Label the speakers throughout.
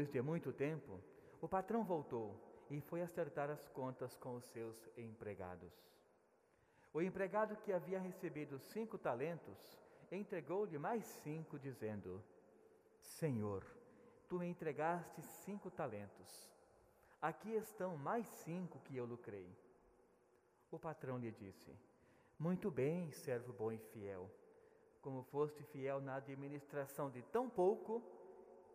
Speaker 1: Depois de muito tempo, o patrão voltou e foi acertar as contas com os seus empregados. O empregado que havia recebido cinco talentos entregou-lhe mais cinco, dizendo: Senhor, tu me entregaste cinco talentos. Aqui estão mais cinco que eu lucrei. O patrão lhe disse: Muito bem, servo bom e fiel. Como foste fiel na administração de tão pouco,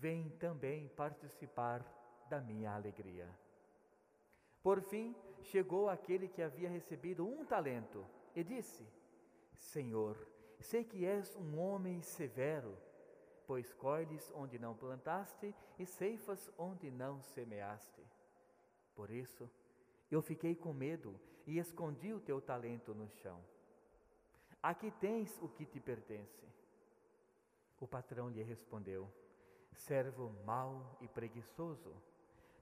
Speaker 1: Vem também participar da minha alegria. Por fim, chegou aquele que havia recebido um talento e disse: Senhor, sei que és um homem severo, pois colhes onde não plantaste e ceifas onde não semeaste. Por isso, eu fiquei com medo e escondi o teu talento no chão. Aqui tens o que te pertence. O patrão lhe respondeu: Servo mau e preguiçoso,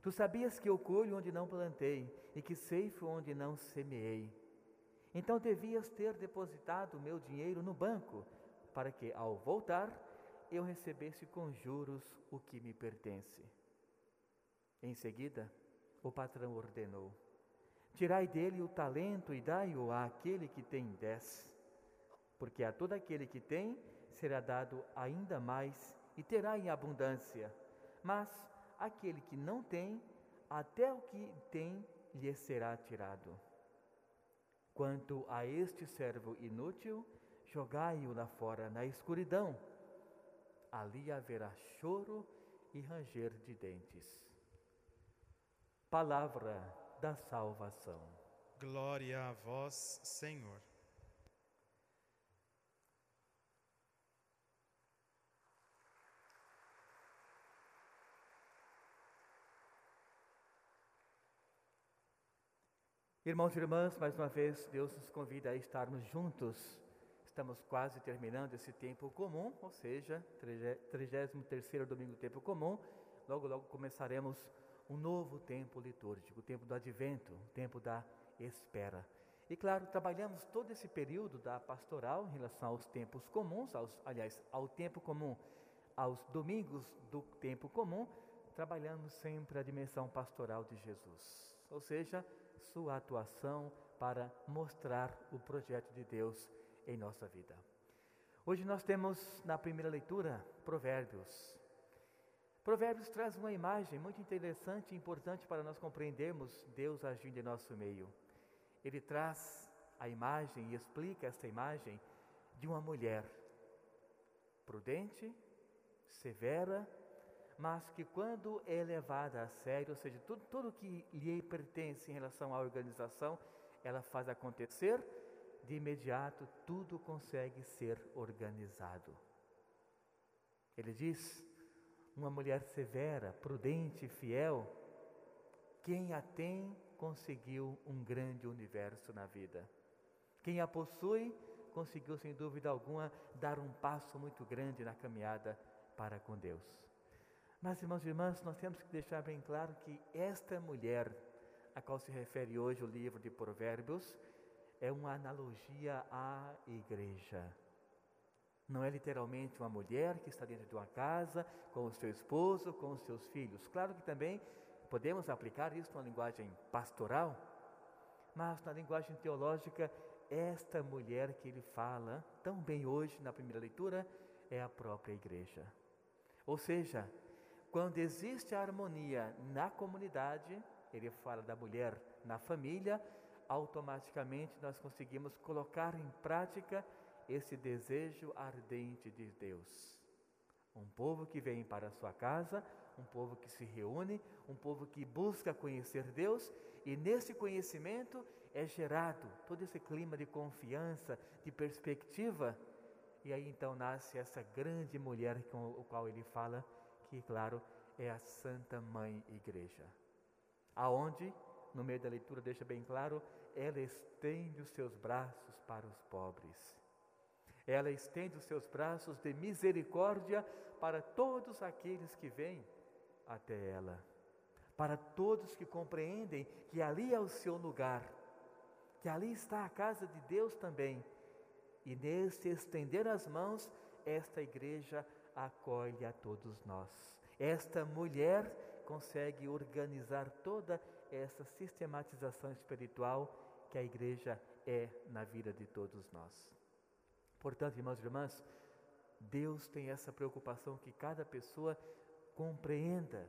Speaker 1: tu sabias que eu colho onde não plantei e que ceifo onde não semeei. Então devias ter depositado o meu dinheiro no banco, para que, ao voltar, eu recebesse com juros o que me pertence. Em seguida, o patrão ordenou: Tirai dele o talento e dai-o àquele que tem dez, porque a todo aquele que tem será dado ainda mais e terá em abundância, mas aquele que não tem, até o que tem lhe será tirado. Quanto a este servo inútil, jogai-o lá fora na escuridão, ali haverá choro e ranger de dentes. Palavra da salvação.
Speaker 2: Glória a vós, Senhor.
Speaker 1: Irmãos e irmãs, mais uma vez, Deus nos convida a estarmos juntos. Estamos quase terminando esse tempo comum, ou seja, 33 domingo do tempo comum. Logo, logo começaremos um novo tempo litúrgico, o tempo do advento, o tempo da espera. E claro, trabalhamos todo esse período da pastoral em relação aos tempos comuns, aos, aliás, ao tempo comum, aos domingos do tempo comum, trabalhamos sempre a dimensão pastoral de Jesus, ou seja, sua atuação para mostrar o projeto de Deus em nossa vida. Hoje nós temos na primeira leitura Provérbios, Provérbios traz uma imagem muito interessante e importante para nós compreendermos Deus agindo em nosso meio. Ele traz a imagem e explica esta imagem de uma mulher prudente, severa, mas que quando é levada a sério, ou seja, tudo, tudo que lhe pertence em relação à organização, ela faz acontecer, de imediato tudo consegue ser organizado. Ele diz: uma mulher severa, prudente, fiel, quem a tem conseguiu um grande universo na vida. Quem a possui conseguiu, sem dúvida alguma, dar um passo muito grande na caminhada para com Deus. Mas, irmãos e irmãs, nós temos que deixar bem claro que esta mulher, a qual se refere hoje o livro de Provérbios, é uma analogia à igreja. Não é literalmente uma mulher que está dentro de uma casa com o seu esposo, com os seus filhos. Claro que também podemos aplicar isso numa linguagem pastoral, mas na linguagem teológica, esta mulher que ele fala tão bem hoje na primeira leitura é a própria igreja. Ou seja, quando existe a harmonia na comunidade, ele fala da mulher na família, automaticamente nós conseguimos colocar em prática esse desejo ardente de Deus. Um povo que vem para a sua casa, um povo que se reúne, um povo que busca conhecer Deus e nesse conhecimento é gerado todo esse clima de confiança, de perspectiva. E aí então nasce essa grande mulher com o qual ele fala, que, claro, é a Santa Mãe Igreja. Aonde, no meio da leitura deixa bem claro, ela estende os seus braços para os pobres. Ela estende os seus braços de misericórdia para todos aqueles que vêm até ela. Para todos que compreendem que ali é o seu lugar, que ali está a casa de Deus também. E nesse estender as mãos, esta igreja acolhe a todos nós. Esta mulher consegue organizar toda essa sistematização espiritual que a igreja é na vida de todos nós. Portanto, irmãos e irmãs, Deus tem essa preocupação que cada pessoa compreenda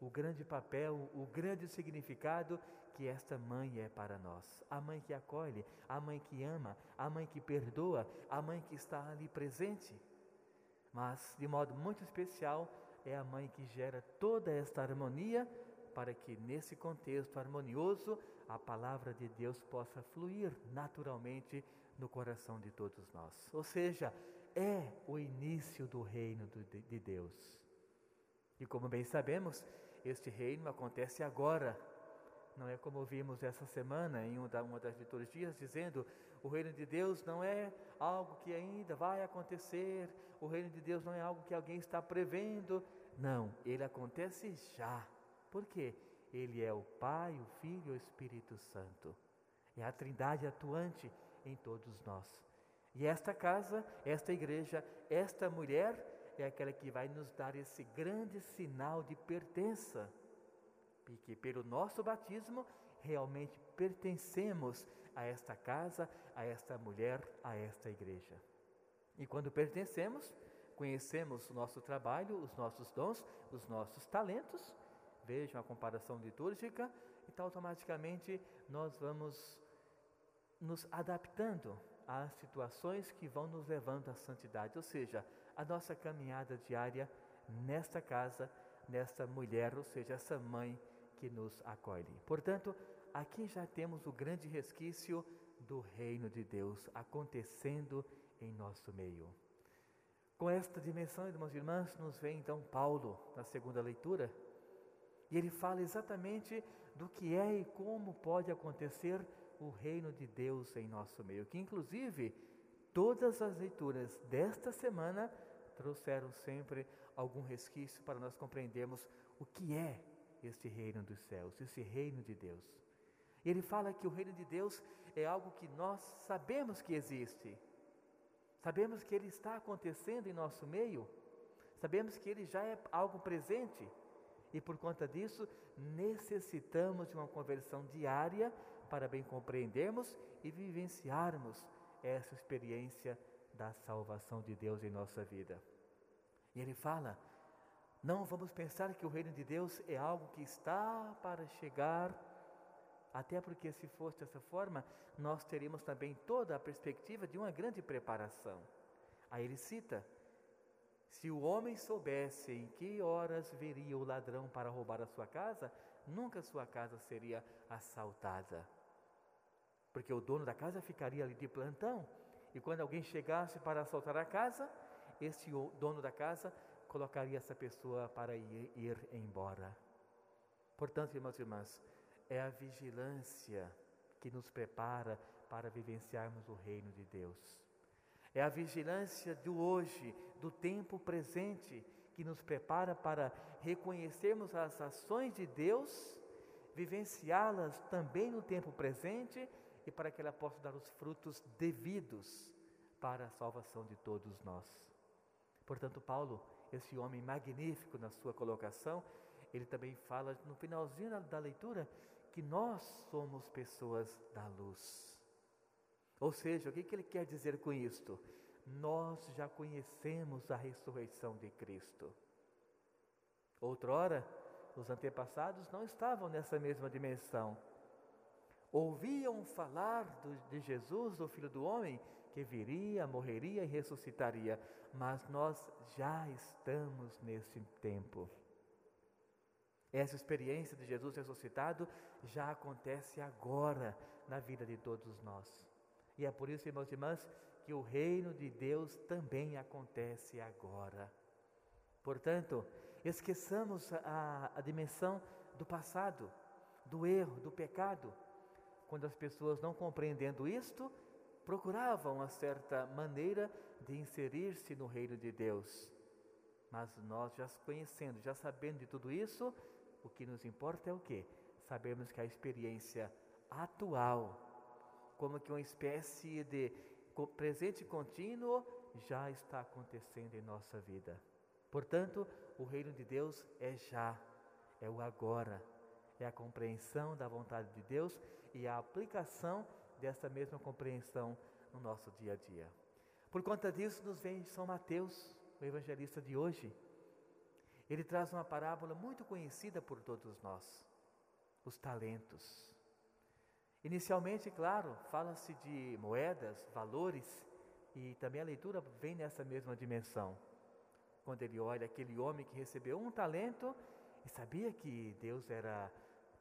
Speaker 1: o grande papel, o grande significado que esta mãe é para nós. A mãe que acolhe, a mãe que ama, a mãe que perdoa, a mãe que está ali presente. Mas, de modo muito especial, é a mãe que gera toda esta harmonia para que, nesse contexto harmonioso, a palavra de Deus possa fluir naturalmente no coração de todos nós. Ou seja, é o início do reino de Deus. E como bem sabemos, este reino acontece agora. Não é como vimos essa semana em uma das liturgias, dizendo: o reino de Deus não é algo que ainda vai acontecer, o reino de Deus não é algo que alguém está prevendo. Não, ele acontece já. Por quê? Ele é o Pai, o Filho e o Espírito Santo. É a Trindade atuante em todos nós. E esta casa, esta igreja, esta mulher é aquela que vai nos dar esse grande sinal de pertença. Porque pelo nosso batismo realmente pertencemos a esta casa, a esta mulher, a esta igreja. E quando pertencemos, conhecemos o nosso trabalho, os nossos dons, os nossos talentos vejam a comparação litúrgica, então automaticamente nós vamos nos adaptando às situações que vão nos levando à santidade, ou seja, a nossa caminhada diária nesta casa, nesta mulher, ou seja, essa mãe que nos acolhe. Portanto, aqui já temos o grande resquício do reino de Deus acontecendo em nosso meio. Com esta dimensão, irmãos e irmãs, nos vem então Paulo na segunda leitura, e ele fala exatamente do que é e como pode acontecer o reino de Deus em nosso meio, que inclusive todas as leituras desta semana trouxeram sempre algum resquício para nós compreendermos o que é este reino dos céus, esse reino de Deus. Ele fala que o reino de Deus é algo que nós sabemos que existe, sabemos que ele está acontecendo em nosso meio, sabemos que ele já é algo presente. E por conta disso, necessitamos de uma conversão diária para bem compreendermos e vivenciarmos essa experiência da salvação de Deus em nossa vida. E ele fala: não vamos pensar que o reino de Deus é algo que está para chegar, até porque se fosse dessa forma, nós teríamos também toda a perspectiva de uma grande preparação. Aí ele cita se o homem soubesse em que horas viria o ladrão para roubar a sua casa, nunca sua casa seria assaltada. Porque o dono da casa ficaria ali de plantão, e quando alguém chegasse para assaltar a casa, esse dono da casa colocaria essa pessoa para ir, ir embora. Portanto, irmãos e irmãs, é a vigilância que nos prepara para vivenciarmos o reino de Deus. É a vigilância do hoje, do tempo presente, que nos prepara para reconhecermos as ações de Deus, vivenciá-las também no tempo presente e para que ela possa dar os frutos devidos para a salvação de todos nós. Portanto, Paulo, esse homem magnífico na sua colocação, ele também fala no finalzinho da leitura que nós somos pessoas da luz. Ou seja, o que, que ele quer dizer com isto? Nós já conhecemos a ressurreição de Cristo. Outrora, os antepassados não estavam nessa mesma dimensão. Ouviam falar do, de Jesus, o Filho do Homem, que viria, morreria e ressuscitaria, mas nós já estamos nesse tempo. Essa experiência de Jesus ressuscitado já acontece agora na vida de todos nós. E é por isso, irmãos e irmãs, que o reino de Deus também acontece agora. Portanto, Esqueçamos a, a dimensão do passado, do erro, do pecado. Quando as pessoas não compreendendo isto, procuravam uma certa maneira de inserir-se no reino de Deus. Mas nós já conhecendo, já sabendo de tudo isso, o que nos importa é o que? Sabemos que a experiência atual, como que uma espécie de presente contínuo, já está acontecendo em nossa vida. Portanto, o reino de Deus é já, é o agora, é a compreensão da vontade de Deus e a aplicação dessa mesma compreensão no nosso dia a dia. Por conta disso, nos vem São Mateus, o evangelista de hoje. Ele traz uma parábola muito conhecida por todos nós: os talentos. Inicialmente, claro, fala-se de moedas, valores, e também a leitura vem nessa mesma dimensão. Quando ele olha aquele homem que recebeu um talento e sabia que Deus era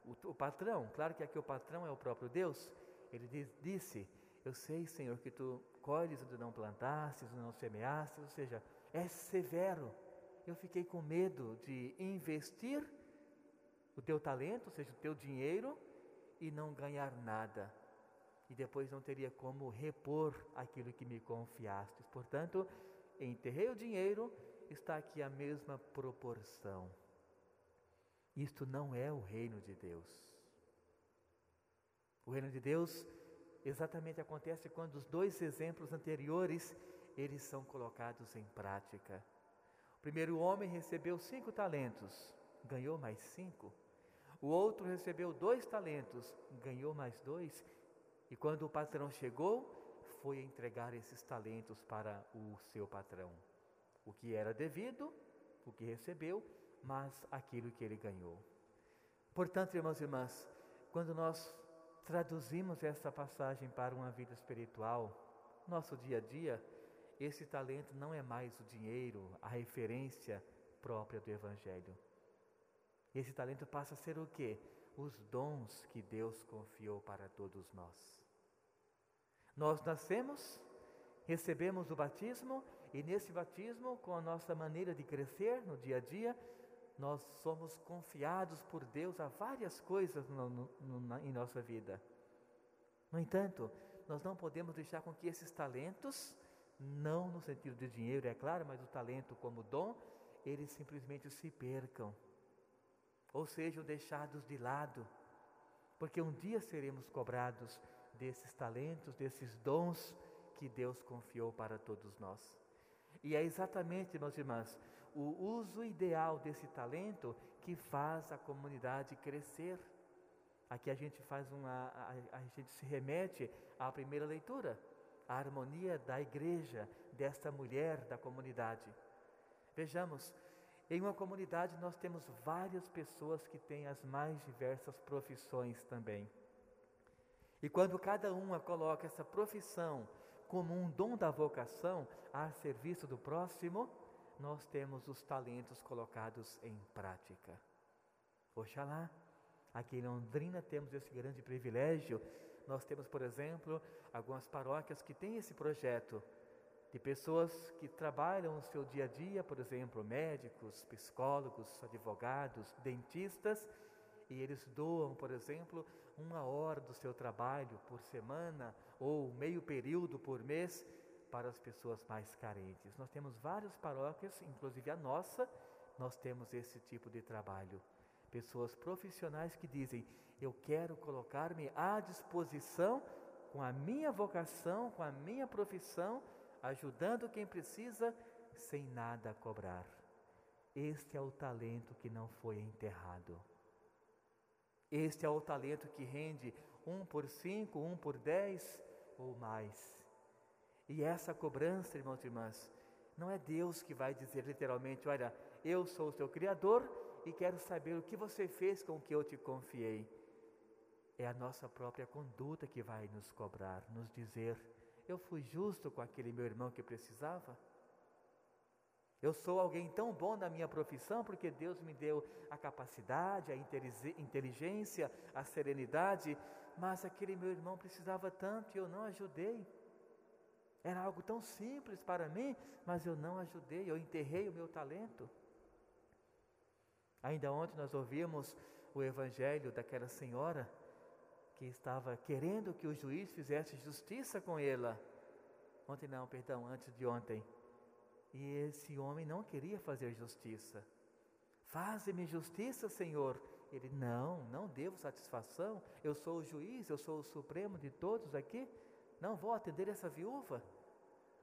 Speaker 1: o, o patrão, claro que aqui o patrão é o próprio Deus, ele diz, disse: Eu sei, Senhor, que tu colhes onde não plantastes, onde não semeastes, ou seja, é severo. Eu fiquei com medo de investir o teu talento, ou seja, o teu dinheiro, e não ganhar nada. E depois não teria como repor aquilo que me confiastes. Portanto, enterrei o dinheiro, está aqui a mesma proporção. Isto não é o reino de Deus. O reino de Deus exatamente acontece quando os dois exemplos anteriores eles são colocados em prática. Primeiro homem recebeu cinco talentos, ganhou mais cinco. O outro recebeu dois talentos, ganhou mais dois. E quando o patrão chegou, foi entregar esses talentos para o seu patrão. O que era devido, o que recebeu, mas aquilo que ele ganhou. Portanto, irmãos e irmãs, quando nós traduzimos essa passagem para uma vida espiritual, nosso dia a dia, esse talento não é mais o dinheiro, a referência própria do Evangelho. Esse talento passa a ser o quê? Os dons que Deus confiou para todos nós. Nós nascemos, recebemos o batismo e nesse batismo, com a nossa maneira de crescer no dia a dia, nós somos confiados por Deus a várias coisas no, no, na, em nossa vida. No entanto, nós não podemos deixar com que esses talentos, não no sentido de dinheiro, é claro, mas o talento como dom, eles simplesmente se percam, ou sejam deixados de lado, porque um dia seremos cobrados desses talentos, desses dons que Deus confiou para todos nós. E é exatamente, meus irmãos, o uso ideal desse talento que faz a comunidade crescer. Aqui a gente faz uma, a, a gente se remete à primeira leitura, a harmonia da igreja, desta mulher da comunidade. Vejamos, em uma comunidade nós temos várias pessoas que têm as mais diversas profissões também. E quando cada uma coloca essa profissão como um dom da vocação a serviço do próximo, nós temos os talentos colocados em prática. Oxalá, aqui em Londrina temos esse grande privilégio. Nós temos, por exemplo, algumas paróquias que têm esse projeto de pessoas que trabalham no seu dia a dia, por exemplo, médicos, psicólogos, advogados, dentistas, e eles doam, por exemplo, uma hora do seu trabalho por semana ou meio período por mês para as pessoas mais carentes. Nós temos várias paróquias, inclusive a nossa, nós temos esse tipo de trabalho. Pessoas profissionais que dizem: Eu quero colocar-me à disposição com a minha vocação, com a minha profissão, ajudando quem precisa, sem nada cobrar. Este é o talento que não foi enterrado. Este é o talento que rende um por cinco, um por dez ou mais. E essa cobrança, irmãos e irmãs, não é Deus que vai dizer literalmente: Olha, eu sou o seu Criador e quero saber o que você fez com o que eu te confiei. É a nossa própria conduta que vai nos cobrar, nos dizer: Eu fui justo com aquele meu irmão que precisava? Eu sou alguém tão bom na minha profissão porque Deus me deu a capacidade, a inteligência, a serenidade, mas aquele meu irmão precisava tanto e eu não ajudei. Era algo tão simples para mim, mas eu não ajudei, eu enterrei o meu talento. Ainda ontem nós ouvimos o evangelho daquela senhora que estava querendo que o juiz fizesse justiça com ela. Ontem não, perdão, antes de ontem. E esse homem não queria fazer justiça. Faze-me justiça, Senhor. Ele, não, não devo satisfação. Eu sou o juiz, eu sou o supremo de todos aqui. Não vou atender essa viúva.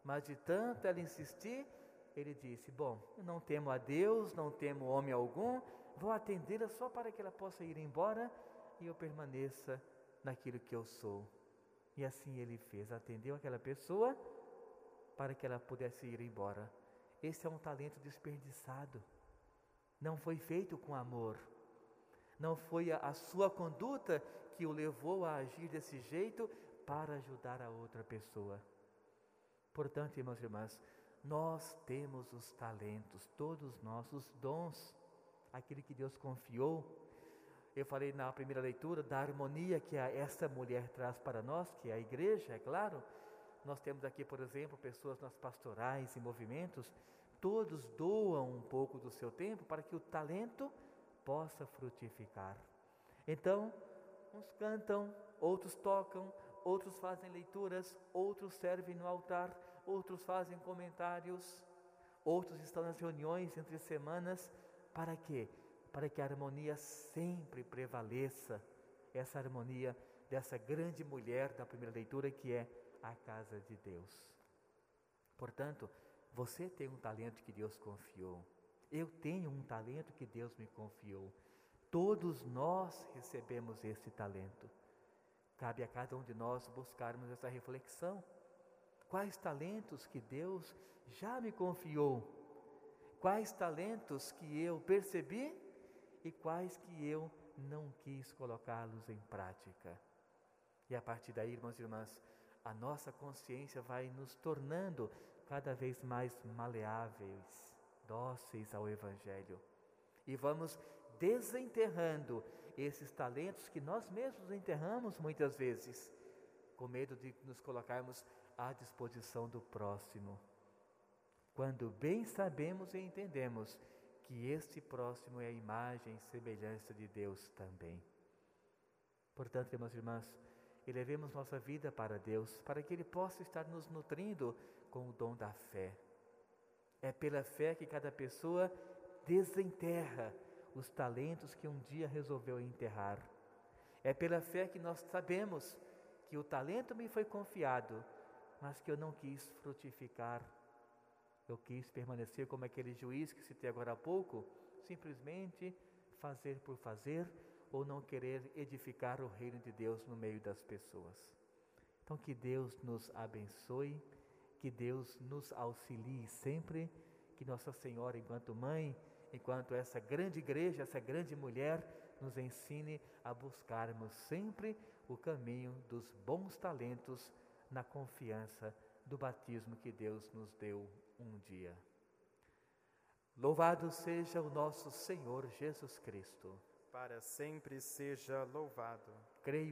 Speaker 1: Mas de tanto ela insistir, ele disse: Bom, não temo a Deus, não temo homem algum, vou atendê-la só para que ela possa ir embora e eu permaneça naquilo que eu sou. E assim ele fez, atendeu aquela pessoa para que ela pudesse ir embora. Esse é um talento desperdiçado. Não foi feito com amor. Não foi a, a sua conduta que o levou a agir desse jeito para ajudar a outra pessoa. Portanto, irmãos e irmãs, nós temos os talentos, todos nossos dons, aquele que Deus confiou. Eu falei na primeira leitura da harmonia que essa mulher traz para nós, que é a igreja, é claro. Nós temos aqui, por exemplo, pessoas nas pastorais e movimentos, todos doam um pouco do seu tempo para que o talento possa frutificar. Então, uns cantam, outros tocam, outros fazem leituras, outros servem no altar, outros fazem comentários, outros estão nas reuniões entre semanas. Para quê? Para que a harmonia sempre prevaleça, essa harmonia dessa grande mulher da primeira leitura que é a casa de Deus. Portanto, você tem um talento que Deus confiou. Eu tenho um talento que Deus me confiou. Todos nós recebemos esse talento. Cabe a cada um de nós buscarmos essa reflexão. Quais talentos que Deus já me confiou? Quais talentos que eu percebi e quais que eu não quis colocá-los em prática? E a partir daí, irmãos e irmãs, a nossa consciência vai nos tornando cada vez mais maleáveis, dóceis ao Evangelho. E vamos desenterrando esses talentos que nós mesmos enterramos muitas vezes, com medo de nos colocarmos à disposição do próximo. Quando bem sabemos e entendemos que este próximo é a imagem e semelhança de Deus também. Portanto, irmãos e irmãs, elevemos nossa vida para Deus, para que Ele possa estar nos nutrindo com o dom da fé. É pela fé que cada pessoa desenterra os talentos que um dia resolveu enterrar. É pela fé que nós sabemos que o talento me foi confiado, mas que eu não quis frutificar. Eu quis permanecer como aquele juiz que citei agora há pouco, simplesmente fazer por fazer ou não querer edificar o reino de Deus no meio das pessoas. Então, que Deus nos abençoe, que Deus nos auxilie sempre, que Nossa Senhora, enquanto mãe, enquanto essa grande igreja, essa grande mulher, nos ensine a buscarmos sempre o caminho dos bons talentos na confiança do batismo que Deus nos deu um dia. Louvado seja o nosso Senhor Jesus Cristo.
Speaker 2: Para sempre seja louvado.
Speaker 1: Creio